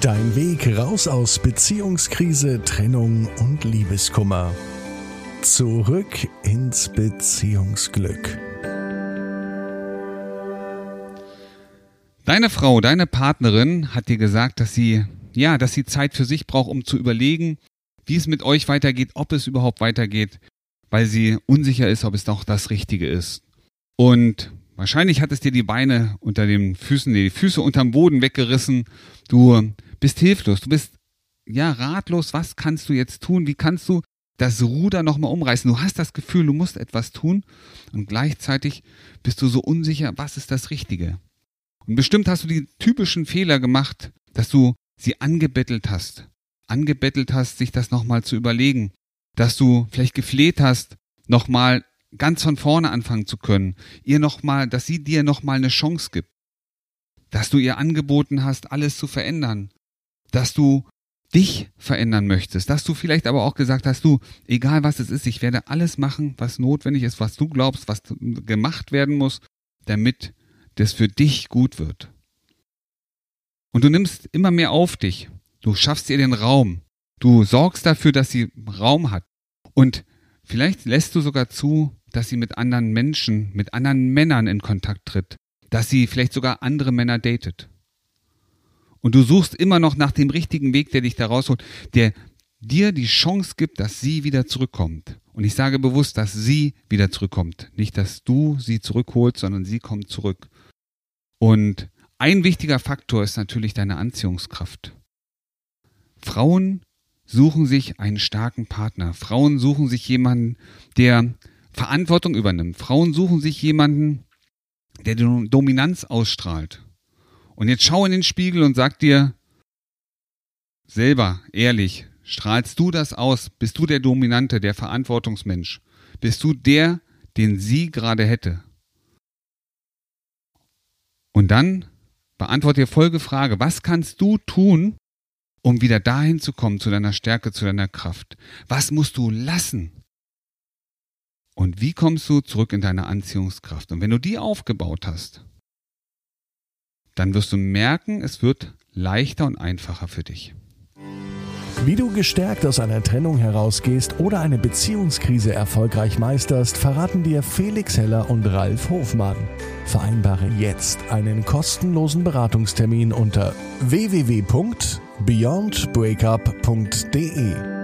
Dein Weg raus aus Beziehungskrise, Trennung und Liebeskummer. Zurück ins Beziehungsglück. Deine Frau, deine Partnerin hat dir gesagt, dass sie, ja, dass sie Zeit für sich braucht, um zu überlegen, wie es mit euch weitergeht, ob es überhaupt weitergeht, weil sie unsicher ist, ob es doch das Richtige ist. Und wahrscheinlich hat es dir die Beine unter den Füßen, die Füße unterm Boden weggerissen. Du bist hilflos, du bist ja ratlos. Was kannst du jetzt tun? Wie kannst du das Ruder nochmal umreißen? Du hast das Gefühl, du musst etwas tun und gleichzeitig bist du so unsicher, was ist das Richtige? Und bestimmt hast du die typischen Fehler gemacht, dass du sie angebettelt hast. Angebettelt hast, sich das nochmal zu überlegen. Dass du vielleicht gefleht hast, nochmal ganz von vorne anfangen zu können. Ihr nochmal, dass sie dir nochmal eine Chance gibt. Dass du ihr angeboten hast, alles zu verändern. Dass du dich verändern möchtest. Dass du vielleicht aber auch gesagt hast, du, egal was es ist, ich werde alles machen, was notwendig ist, was du glaubst, was gemacht werden muss, damit das für dich gut wird. Und du nimmst immer mehr auf dich. Du schaffst ihr den Raum. Du sorgst dafür, dass sie Raum hat. Und vielleicht lässt du sogar zu, dass sie mit anderen Menschen, mit anderen Männern in Kontakt tritt. Dass sie vielleicht sogar andere Männer datet. Und du suchst immer noch nach dem richtigen Weg, der dich da rausholt, der dir die Chance gibt, dass sie wieder zurückkommt. Und ich sage bewusst, dass sie wieder zurückkommt. Nicht, dass du sie zurückholst, sondern sie kommt zurück. Und ein wichtiger Faktor ist natürlich deine Anziehungskraft. Frauen suchen sich einen starken Partner. Frauen suchen sich jemanden, der Verantwortung übernimmt. Frauen suchen sich jemanden, der Dominanz ausstrahlt. Und jetzt schau in den Spiegel und sag dir selber, ehrlich, strahlst du das aus? Bist du der Dominante, der Verantwortungsmensch? Bist du der, den sie gerade hätte? Und dann beantworte dir Folgefrage. Was kannst du tun, um wieder dahin zu kommen, zu deiner Stärke, zu deiner Kraft? Was musst du lassen? Und wie kommst du zurück in deine Anziehungskraft? Und wenn du die aufgebaut hast, dann wirst du merken, es wird leichter und einfacher für dich. Wie du gestärkt aus einer Trennung herausgehst oder eine Beziehungskrise erfolgreich meisterst, verraten dir Felix Heller und Ralf Hofmann. Vereinbare jetzt einen kostenlosen Beratungstermin unter www.beyondbreakup.de.